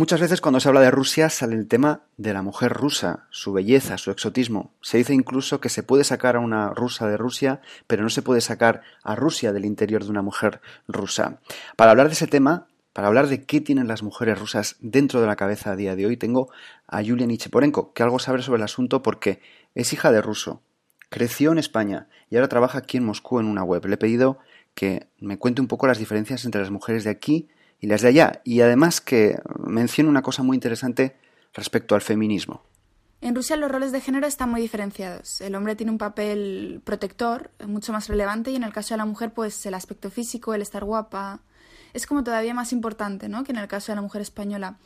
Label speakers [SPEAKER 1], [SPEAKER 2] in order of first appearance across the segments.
[SPEAKER 1] Muchas veces cuando se habla de Rusia sale el tema de la mujer rusa, su belleza, su exotismo. Se dice incluso que se puede sacar a una rusa de Rusia, pero no se puede sacar a Rusia del interior de una mujer rusa. Para hablar de ese tema, para hablar de qué tienen las mujeres rusas dentro de la cabeza a día de hoy, tengo a Yulia Nicheporenko, que algo sabe sobre el asunto porque es hija de ruso, creció en España y ahora trabaja aquí en Moscú en una web. Le he pedido que me cuente un poco las diferencias entre las mujeres de aquí y las de allá. Y además que mencione una cosa muy interesante respecto al feminismo.
[SPEAKER 2] En Rusia los roles de género están muy diferenciados. El hombre tiene un papel protector, mucho más relevante, y en el caso de la mujer, pues el aspecto físico, el estar guapa, es como todavía más importante, ¿no? Que en el caso de la mujer española.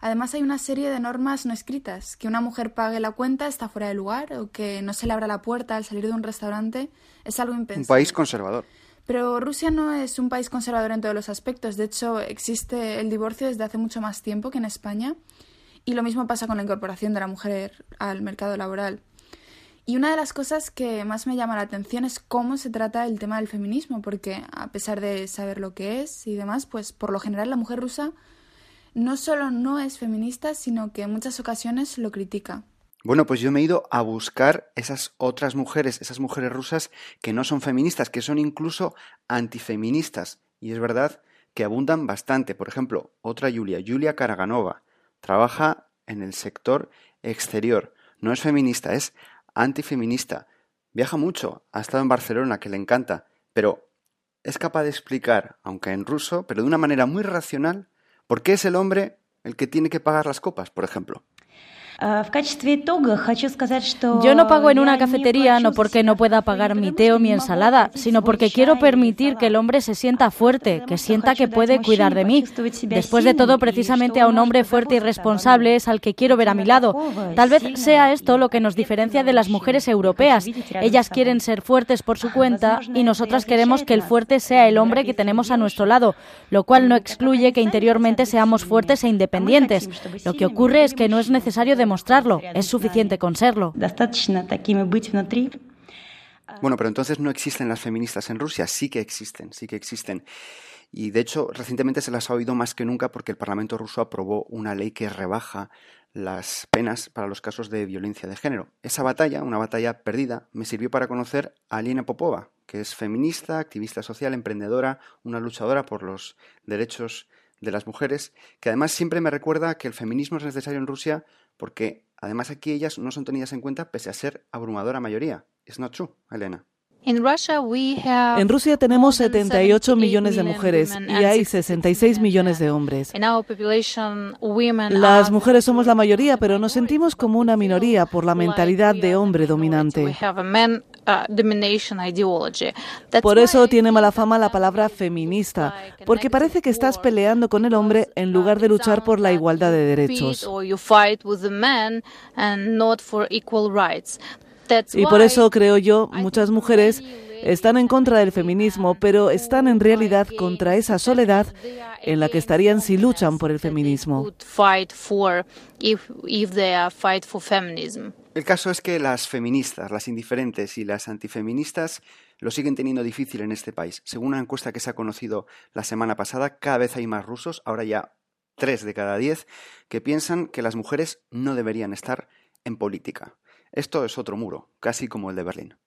[SPEAKER 2] Además hay una serie de normas no escritas, que una mujer pague la cuenta está fuera de lugar o que no se le abra la puerta al salir de un restaurante es algo impensable.
[SPEAKER 1] Un país conservador.
[SPEAKER 2] Pero Rusia no es un país conservador en todos los aspectos. De hecho, existe el divorcio desde hace mucho más tiempo que en España. Y lo mismo pasa con la incorporación de la mujer al mercado laboral. Y una de las cosas que más me llama la atención es cómo se trata el tema del feminismo, porque a pesar de saber lo que es y demás, pues por lo general la mujer rusa no solo no es feminista, sino que en muchas ocasiones lo critica.
[SPEAKER 1] Bueno, pues yo me he ido a buscar esas otras mujeres, esas mujeres rusas que no son feministas, que son incluso antifeministas. Y es verdad que abundan bastante. Por ejemplo, otra Julia, Julia Karaganova, trabaja en el sector exterior. No es feminista, es antifeminista. Viaja mucho, ha estado en Barcelona, que le encanta, pero es capaz de explicar, aunque en ruso, pero de una manera muy racional, por qué es el hombre el que tiene que pagar las copas, por ejemplo.
[SPEAKER 3] Yo no pago en una cafetería no porque no pueda pagar mi té o mi ensalada, sino porque quiero permitir que el hombre se sienta fuerte, que sienta que puede cuidar de mí. Después de todo, precisamente a un hombre fuerte y responsable es al que quiero ver a mi lado. Tal vez sea esto lo que nos diferencia de las mujeres europeas. Ellas quieren ser fuertes por su cuenta y nosotras queremos que el fuerte sea el hombre que tenemos a nuestro lado, lo cual no excluye que interiormente seamos fuertes e independientes. Lo que ocurre es que no es necesario demostrarlo, es suficiente con serlo.
[SPEAKER 1] Bueno, pero entonces no existen las feministas en Rusia, sí que existen, sí que existen. Y de hecho, recientemente se las ha oído más que nunca porque el Parlamento ruso aprobó una ley que rebaja las penas para los casos de violencia de género. Esa batalla, una batalla perdida, me sirvió para conocer a Alina Popova, que es feminista, activista social, emprendedora, una luchadora por los derechos de las mujeres, que además siempre me recuerda que el feminismo es necesario en Rusia porque además aquí ellas no son tenidas en cuenta pese a ser abrumadora mayoría. ¿Es not true, Elena?
[SPEAKER 4] En Rusia tenemos 78 millones de mujeres y hay 66 millones de hombres. Las mujeres somos la mayoría, pero nos sentimos como una minoría por la mentalidad de hombre dominante. Por eso tiene mala fama la palabra feminista, porque parece que estás peleando con el hombre en lugar de luchar por la igualdad de derechos. Y por eso creo yo, muchas mujeres están en contra del feminismo, pero están en realidad contra esa soledad en la que estarían si luchan por el feminismo.
[SPEAKER 1] El caso es que las feministas, las indiferentes y las antifeministas lo siguen teniendo difícil en este país. Según una encuesta que se ha conocido la semana pasada, cada vez hay más rusos, ahora ya tres de cada diez, que piensan que las mujeres no deberían estar en política. Esto es otro muro, casi como el de Berlín.